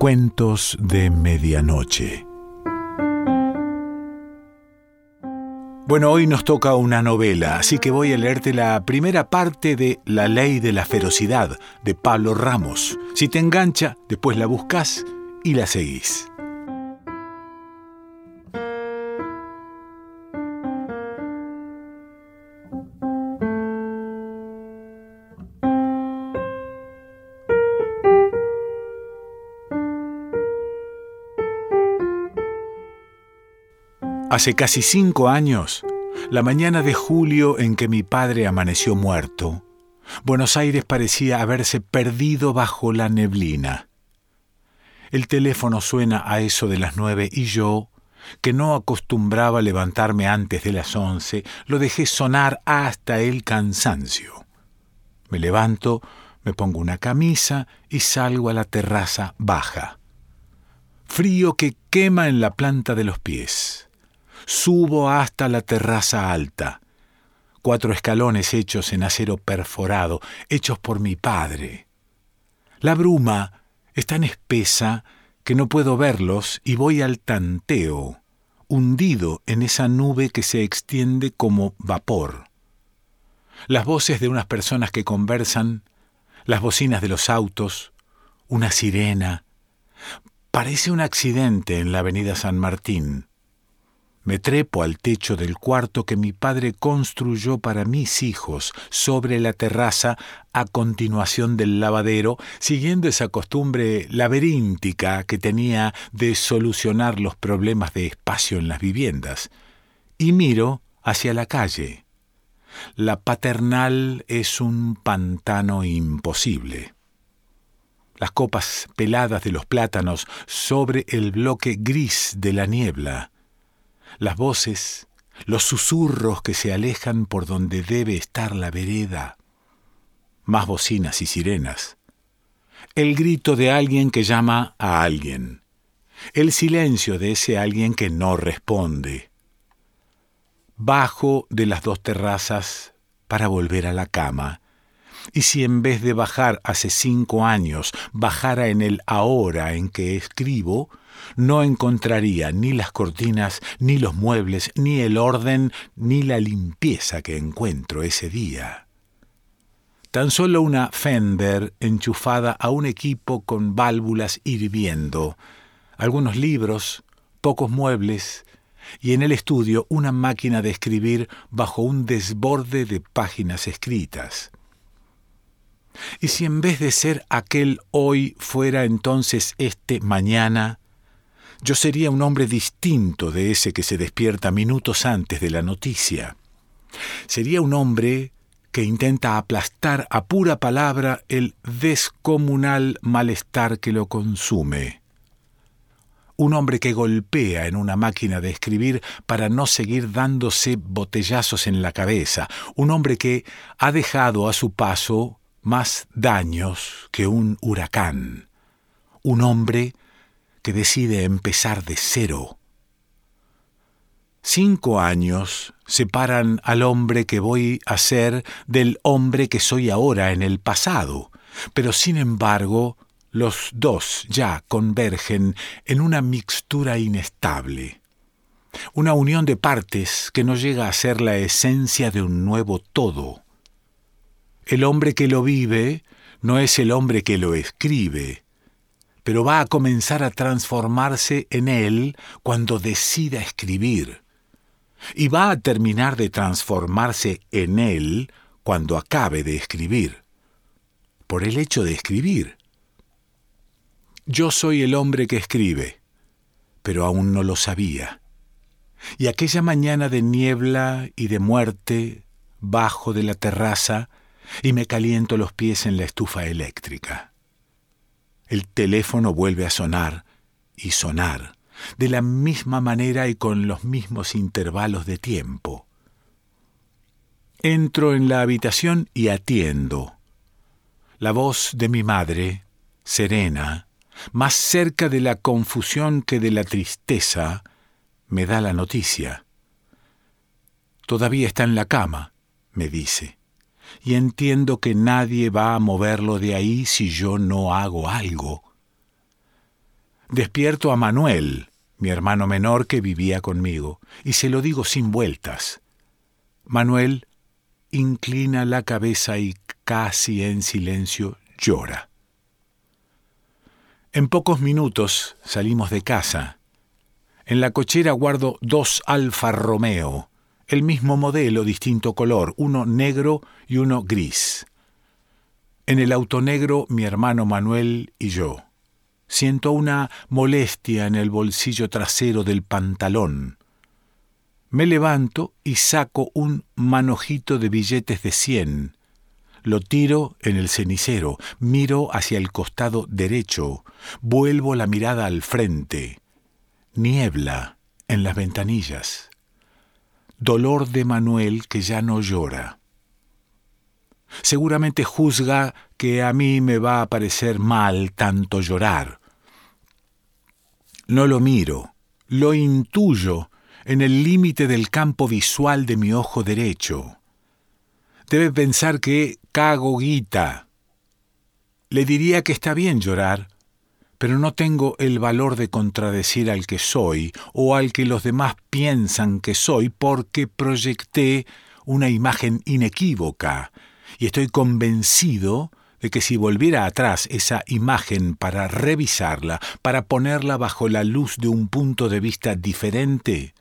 Cuentos de Medianoche. Bueno, hoy nos toca una novela, así que voy a leerte la primera parte de La ley de la ferocidad de Pablo Ramos. Si te engancha, después la buscas y la seguís. Hace casi cinco años, la mañana de julio en que mi padre amaneció muerto, Buenos Aires parecía haberse perdido bajo la neblina. El teléfono suena a eso de las nueve y yo, que no acostumbraba levantarme antes de las once, lo dejé sonar hasta el cansancio. Me levanto, me pongo una camisa y salgo a la terraza baja. Frío que quema en la planta de los pies. Subo hasta la terraza alta. Cuatro escalones hechos en acero perforado, hechos por mi padre. La bruma es tan espesa que no puedo verlos y voy al tanteo, hundido en esa nube que se extiende como vapor. Las voces de unas personas que conversan, las bocinas de los autos, una sirena. Parece un accidente en la avenida San Martín. Me trepo al techo del cuarto que mi padre construyó para mis hijos sobre la terraza a continuación del lavadero, siguiendo esa costumbre laberíntica que tenía de solucionar los problemas de espacio en las viviendas. Y miro hacia la calle. La paternal es un pantano imposible. Las copas peladas de los plátanos sobre el bloque gris de la niebla las voces, los susurros que se alejan por donde debe estar la vereda, más bocinas y sirenas, el grito de alguien que llama a alguien, el silencio de ese alguien que no responde. Bajo de las dos terrazas para volver a la cama, y si en vez de bajar hace cinco años bajara en el ahora en que escribo, no encontraría ni las cortinas, ni los muebles, ni el orden, ni la limpieza que encuentro ese día. Tan solo una Fender enchufada a un equipo con válvulas hirviendo, algunos libros, pocos muebles, y en el estudio una máquina de escribir bajo un desborde de páginas escritas. ¿Y si en vez de ser aquel hoy fuera entonces este mañana, yo sería un hombre distinto de ese que se despierta minutos antes de la noticia. Sería un hombre que intenta aplastar a pura palabra el descomunal malestar que lo consume. Un hombre que golpea en una máquina de escribir para no seguir dándose botellazos en la cabeza. Un hombre que ha dejado a su paso más daños que un huracán. Un hombre que decide empezar de cero. Cinco años separan al hombre que voy a ser del hombre que soy ahora en el pasado, pero sin embargo los dos ya convergen en una mixtura inestable, una unión de partes que no llega a ser la esencia de un nuevo todo. El hombre que lo vive no es el hombre que lo escribe, pero va a comenzar a transformarse en él cuando decida escribir. Y va a terminar de transformarse en él cuando acabe de escribir. Por el hecho de escribir. Yo soy el hombre que escribe, pero aún no lo sabía. Y aquella mañana de niebla y de muerte, bajo de la terraza, y me caliento los pies en la estufa eléctrica. El teléfono vuelve a sonar y sonar, de la misma manera y con los mismos intervalos de tiempo. Entro en la habitación y atiendo. La voz de mi madre, serena, más cerca de la confusión que de la tristeza, me da la noticia. Todavía está en la cama, me dice y entiendo que nadie va a moverlo de ahí si yo no hago algo. despierto a Manuel, mi hermano menor que vivía conmigo, y se lo digo sin vueltas. Manuel inclina la cabeza y casi en silencio llora. En pocos minutos salimos de casa. En la cochera guardo dos Alfa Romeo, el mismo modelo, distinto color, uno negro y uno gris. En el auto negro mi hermano Manuel y yo. Siento una molestia en el bolsillo trasero del pantalón. Me levanto y saco un manojito de billetes de cien. Lo tiro en el cenicero, miro hacia el costado derecho, vuelvo la mirada al frente. Niebla en las ventanillas. Dolor de Manuel que ya no llora. Seguramente juzga que a mí me va a parecer mal tanto llorar. No lo miro, lo intuyo en el límite del campo visual de mi ojo derecho. Debe pensar que cago guita. Le diría que está bien llorar, pero no tengo el valor de contradecir al que soy o al que los demás piensan que soy porque proyecté una imagen inequívoca y estoy convencido de que si volviera atrás esa imagen para revisarla, para ponerla bajo la luz de un punto de vista diferente,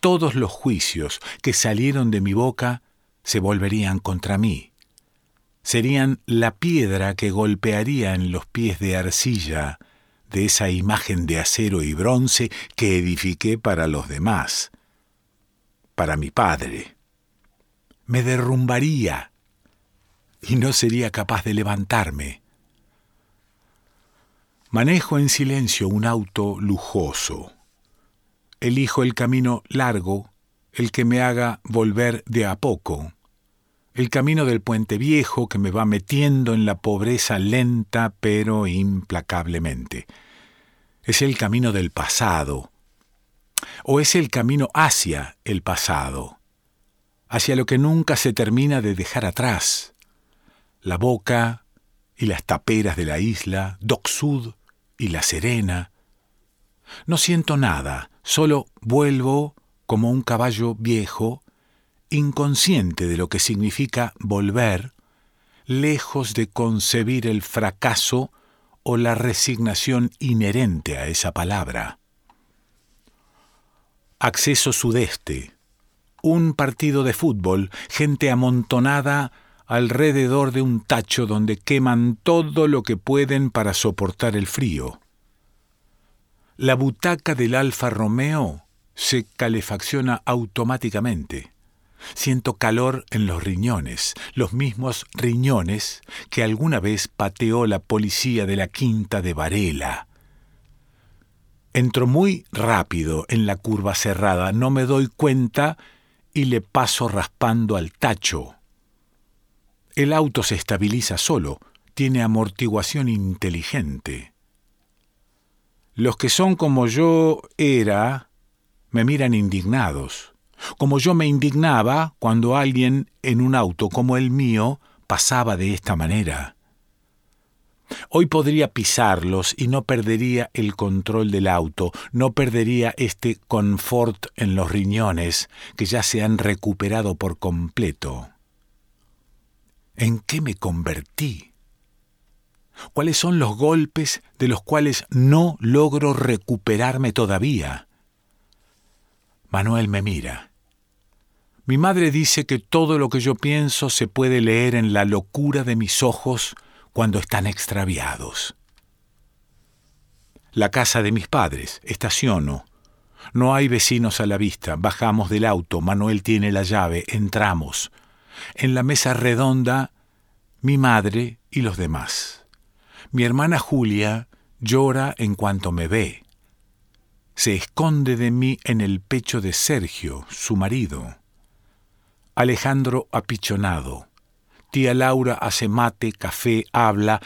todos los juicios que salieron de mi boca se volverían contra mí. Serían la piedra que golpearía en los pies de arcilla de esa imagen de acero y bronce que edifiqué para los demás, para mi padre. Me derrumbaría y no sería capaz de levantarme. Manejo en silencio un auto lujoso. Elijo el camino largo, el que me haga volver de a poco, el camino del puente viejo que me va metiendo en la pobreza lenta pero implacablemente. Es el camino del pasado, o es el camino hacia el pasado, hacia lo que nunca se termina de dejar atrás la Boca y las taperas de la isla, Dock Sud y La Serena. No siento nada, solo vuelvo como un caballo viejo, inconsciente de lo que significa volver, lejos de concebir el fracaso o la resignación inherente a esa palabra. Acceso sudeste. Un partido de fútbol, gente amontonada alrededor de un tacho donde queman todo lo que pueden para soportar el frío. La butaca del Alfa Romeo se calefacciona automáticamente. Siento calor en los riñones, los mismos riñones que alguna vez pateó la policía de la quinta de Varela. Entro muy rápido en la curva cerrada, no me doy cuenta y le paso raspando al tacho. El auto se estabiliza solo, tiene amortiguación inteligente. Los que son como yo era, me miran indignados, como yo me indignaba cuando alguien en un auto como el mío pasaba de esta manera. Hoy podría pisarlos y no perdería el control del auto, no perdería este confort en los riñones que ya se han recuperado por completo. ¿En qué me convertí? ¿Cuáles son los golpes de los cuales no logro recuperarme todavía? Manuel me mira. Mi madre dice que todo lo que yo pienso se puede leer en la locura de mis ojos cuando están extraviados. La casa de mis padres, estaciono. No hay vecinos a la vista. Bajamos del auto. Manuel tiene la llave. Entramos en la mesa redonda mi madre y los demás. Mi hermana Julia llora en cuanto me ve. Se esconde de mí en el pecho de Sergio, su marido. Alejandro apichonado. Tía Laura hace mate, café, habla,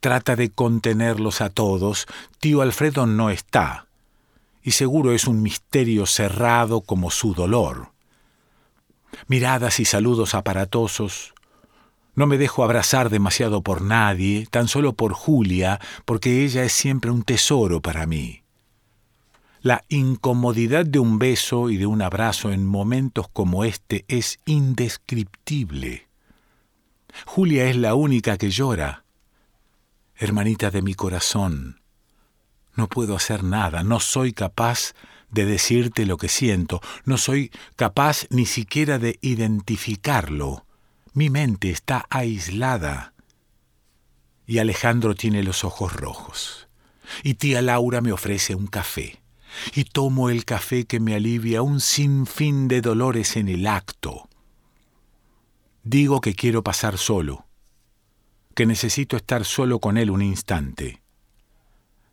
trata de contenerlos a todos. Tío Alfredo no está. Y seguro es un misterio cerrado como su dolor miradas y saludos aparatosos, No me dejo abrazar demasiado por nadie, tan solo por Julia, porque ella es siempre un tesoro para mí. La incomodidad de un beso y de un abrazo en momentos como este es indescriptible. Julia es la única que llora. Hermanita de mi corazón, no puedo hacer nada, no soy capaz de decirte lo que siento, no soy capaz ni siquiera de identificarlo. Mi mente está aislada. Y Alejandro tiene los ojos rojos. Y tía Laura me ofrece un café. Y tomo el café que me alivia un sinfín de dolores en el acto. Digo que quiero pasar solo, que necesito estar solo con él un instante.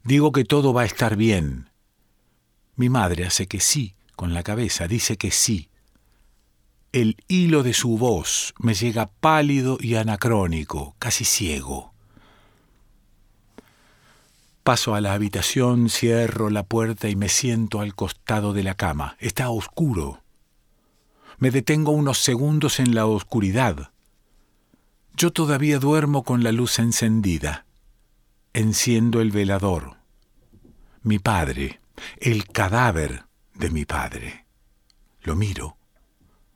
Digo que todo va a estar bien, mi madre hace que sí con la cabeza, dice que sí. El hilo de su voz me llega pálido y anacrónico, casi ciego. Paso a la habitación, cierro la puerta y me siento al costado de la cama. Está oscuro. Me detengo unos segundos en la oscuridad. Yo todavía duermo con la luz encendida. Enciendo el velador. Mi padre, el cadáver de mi padre. Lo miro.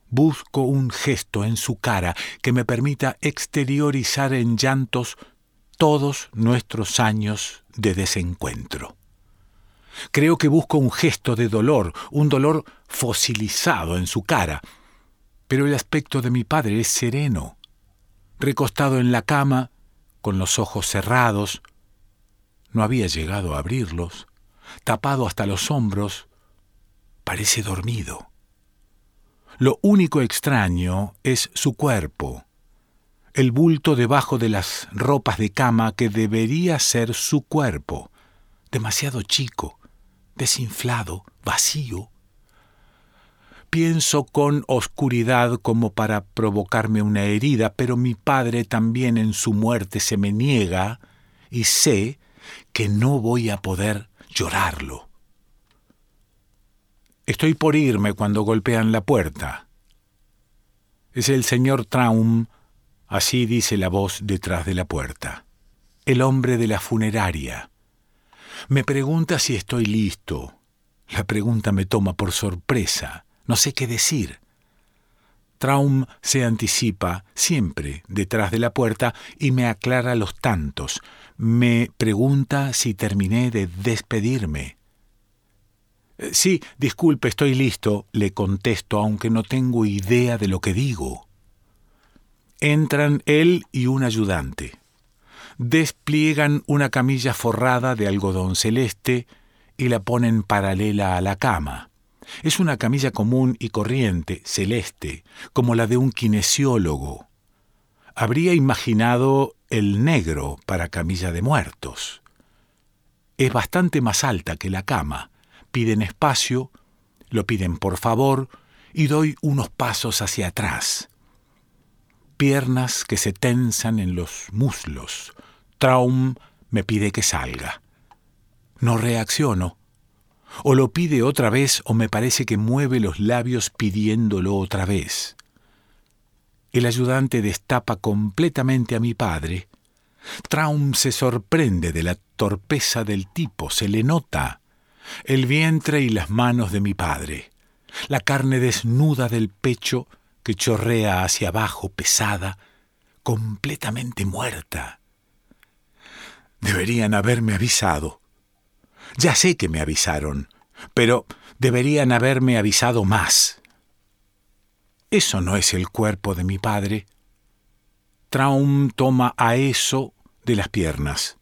Busco un gesto en su cara que me permita exteriorizar en llantos todos nuestros años de desencuentro. Creo que busco un gesto de dolor, un dolor fosilizado en su cara, pero el aspecto de mi padre es sereno, recostado en la cama, con los ojos cerrados. No había llegado a abrirlos tapado hasta los hombros, parece dormido. Lo único extraño es su cuerpo, el bulto debajo de las ropas de cama que debería ser su cuerpo, demasiado chico, desinflado, vacío. Pienso con oscuridad como para provocarme una herida, pero mi padre también en su muerte se me niega y sé que no voy a poder llorarlo. Estoy por irme cuando golpean la puerta. Es el señor Traum, así dice la voz detrás de la puerta, el hombre de la funeraria. Me pregunta si estoy listo. La pregunta me toma por sorpresa. No sé qué decir. Traum se anticipa siempre detrás de la puerta y me aclara los tantos. Me pregunta si terminé de despedirme. Sí, disculpe, estoy listo, le contesto, aunque no tengo idea de lo que digo. Entran él y un ayudante. Despliegan una camilla forrada de algodón celeste y la ponen paralela a la cama. Es una camilla común y corriente, celeste, como la de un kinesiólogo. Habría imaginado el negro para camilla de muertos. Es bastante más alta que la cama. Piden espacio, lo piden por favor, y doy unos pasos hacia atrás. Piernas que se tensan en los muslos. Traum me pide que salga. No reacciono. O lo pide otra vez o me parece que mueve los labios pidiéndolo otra vez. El ayudante destapa completamente a mi padre. Traum se sorprende de la torpeza del tipo, se le nota. El vientre y las manos de mi padre. La carne desnuda del pecho que chorrea hacia abajo, pesada, completamente muerta. Deberían haberme avisado. Ya sé que me avisaron, pero deberían haberme avisado más. Eso no es el cuerpo de mi padre. Traum toma a eso de las piernas.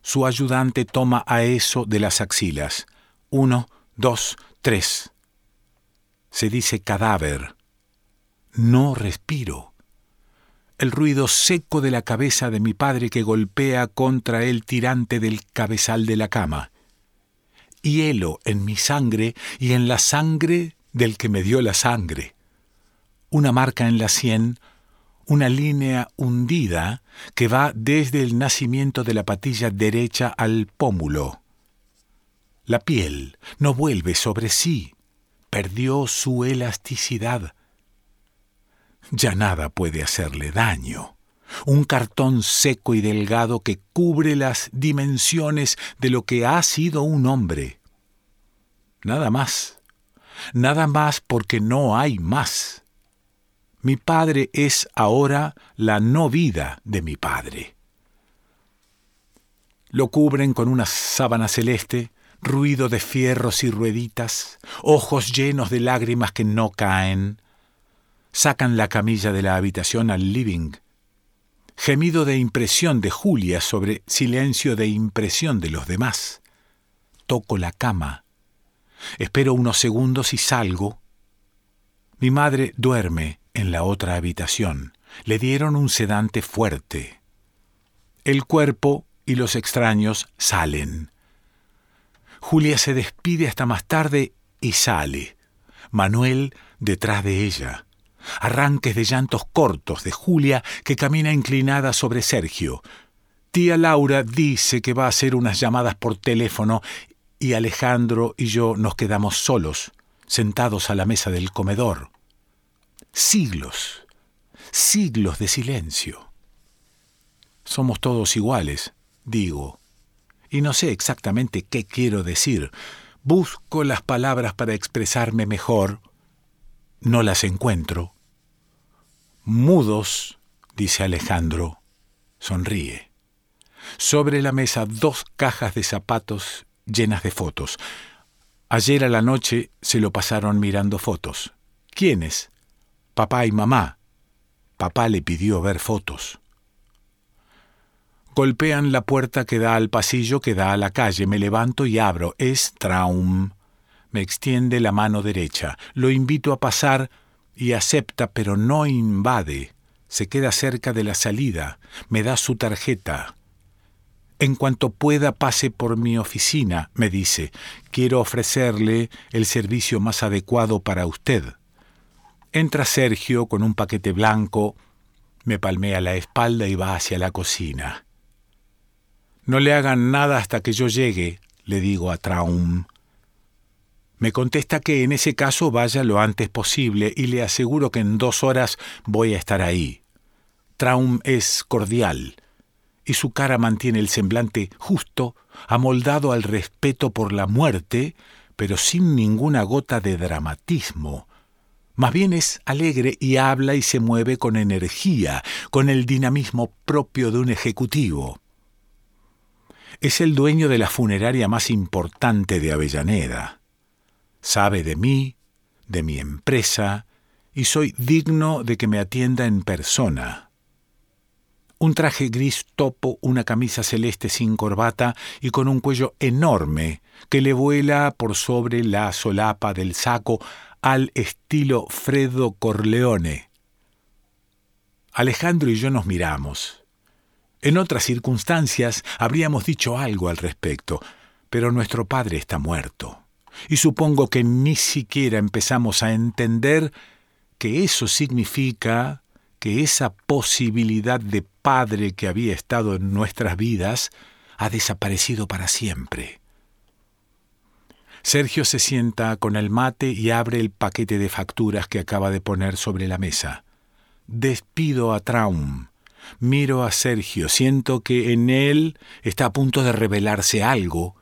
Su ayudante toma a eso de las axilas. Uno, dos, tres. Se dice cadáver. No respiro. El ruido seco de la cabeza de mi padre que golpea contra el tirante del cabezal de la cama hielo en mi sangre y en la sangre del que me dio la sangre. Una marca en la sien, una línea hundida que va desde el nacimiento de la patilla derecha al pómulo. La piel no vuelve sobre sí, perdió su elasticidad. Ya nada puede hacerle daño. un cartón seco y delgado que cubre las dimensiones de lo que ha sido un hombre. Nada más, nada más porque no hay más. Mi padre es ahora la no vida de mi padre. Lo cubren con una sábana celeste, ruido de fierros y rueditas, ojos llenos de lágrimas que no caen. Sacan la camilla de la habitación al living. Gemido de impresión de Julia sobre silencio de impresión de los demás. Toco la cama. Espero unos segundos y salgo. Mi madre duerme en la otra habitación. Le dieron un sedante fuerte. El cuerpo y los extraños salen. Julia se despide hasta más tarde y sale. Manuel detrás de ella. Arranques de llantos cortos de Julia que camina inclinada sobre Sergio. Tía Laura dice que va a hacer unas llamadas por teléfono y Alejandro y yo nos quedamos solos, sentados a la mesa del comedor. Siglos, siglos de silencio. Somos todos iguales, digo, y no sé exactamente qué quiero decir. Busco las palabras para expresarme mejor. No las encuentro. Mudos, dice Alejandro. Sonríe. Sobre la mesa dos cajas de zapatos llenas de fotos. Ayer a la noche se lo pasaron mirando fotos. ¿Quiénes? Papá y mamá. Papá le pidió ver fotos. Golpean la puerta que da al pasillo que da a la calle. Me levanto y abro. Es Traum. Me extiende la mano derecha. Lo invito a pasar y acepta, pero no invade. Se queda cerca de la salida. Me da su tarjeta. En cuanto pueda pase por mi oficina, me dice. Quiero ofrecerle el servicio más adecuado para usted. Entra Sergio con un paquete blanco, me palmea la espalda y va hacia la cocina. No le hagan nada hasta que yo llegue, le digo a Traum. Me contesta que en ese caso vaya lo antes posible y le aseguro que en dos horas voy a estar ahí. Traum es cordial y su cara mantiene el semblante justo, amoldado al respeto por la muerte, pero sin ninguna gota de dramatismo. Más bien es alegre y habla y se mueve con energía, con el dinamismo propio de un ejecutivo. Es el dueño de la funeraria más importante de Avellaneda. Sabe de mí, de mi empresa, y soy digno de que me atienda en persona. Un traje gris topo, una camisa celeste sin corbata y con un cuello enorme que le vuela por sobre la solapa del saco al estilo Fredo Corleone. Alejandro y yo nos miramos. En otras circunstancias habríamos dicho algo al respecto, pero nuestro padre está muerto. Y supongo que ni siquiera empezamos a entender que eso significa que esa posibilidad de padre que había estado en nuestras vidas ha desaparecido para siempre. Sergio se sienta con el mate y abre el paquete de facturas que acaba de poner sobre la mesa. Despido a Traum. Miro a Sergio, siento que en él está a punto de revelarse algo.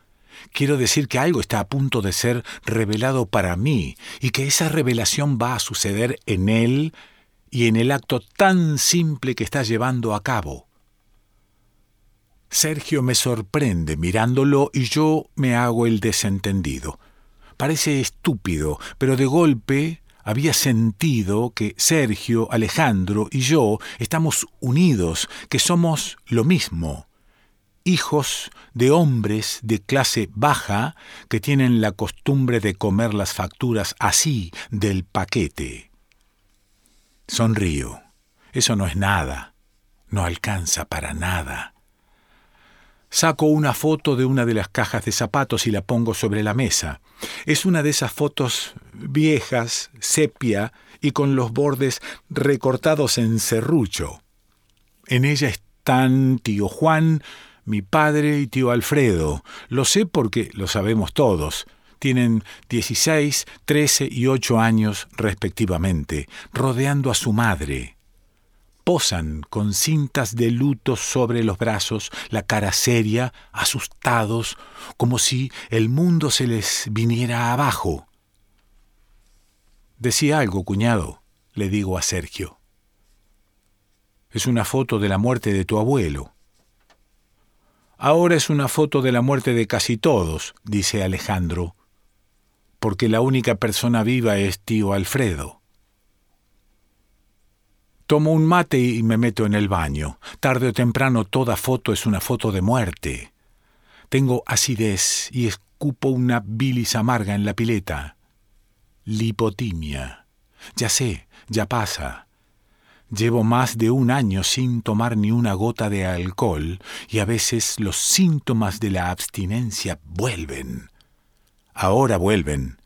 Quiero decir que algo está a punto de ser revelado para mí y que esa revelación va a suceder en él y en el acto tan simple que está llevando a cabo. Sergio me sorprende mirándolo y yo me hago el desentendido. Parece estúpido, pero de golpe había sentido que Sergio, Alejandro y yo estamos unidos, que somos lo mismo, hijos de hombres de clase baja que tienen la costumbre de comer las facturas así del paquete. Sonrío. Eso no es nada. No alcanza para nada. Saco una foto de una de las cajas de zapatos y la pongo sobre la mesa. Es una de esas fotos viejas, sepia y con los bordes recortados en serrucho. En ella están tío Juan, mi padre y tío Alfredo. Lo sé porque lo sabemos todos. Tienen 16, 13 y 8 años respectivamente, rodeando a su madre. posan con cintas de luto sobre los brazos, la cara seria, asustados, como si el mundo se les viniera abajo. Decía algo, cuñado, le digo a Sergio. Es una foto de la muerte de tu abuelo. Ahora es una foto de la muerte de casi todos, dice Alejandro, porque la única persona viva es tío Alfredo. Tomo un mate y me meto en el baño. Tarde o temprano toda foto es una foto de muerte. Tengo acidez y escupo una bilis amarga en la pileta. Lipotimia. Ya sé, ya pasa. Llevo más de un año sin tomar ni una gota de alcohol y a veces los síntomas de la abstinencia vuelven. Ahora vuelven.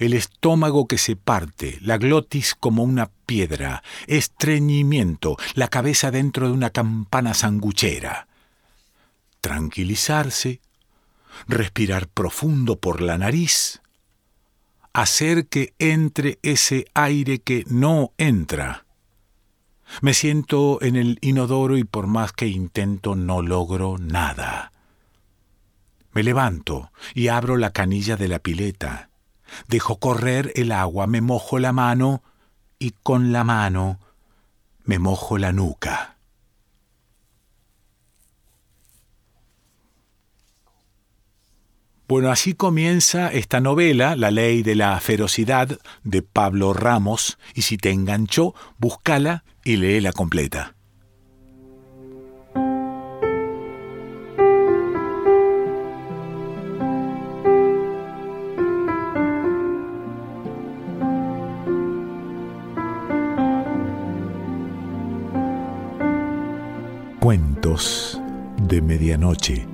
El estómago que se parte, la glotis como una piedra, estreñimiento, la cabeza dentro de una campana sanguchera. Tranquilizarse, respirar profundo por la nariz, hacer que entre ese aire que no entra. Me siento en el inodoro y por más que intento no logro nada. Me levanto y abro la canilla de la pileta. Dejo correr el agua, me mojo la mano y con la mano me mojo la nuca. Bueno, así comienza esta novela, La ley de la ferocidad, de Pablo Ramos, y si te enganchó, búscala y léela completa. Cuentos de Medianoche.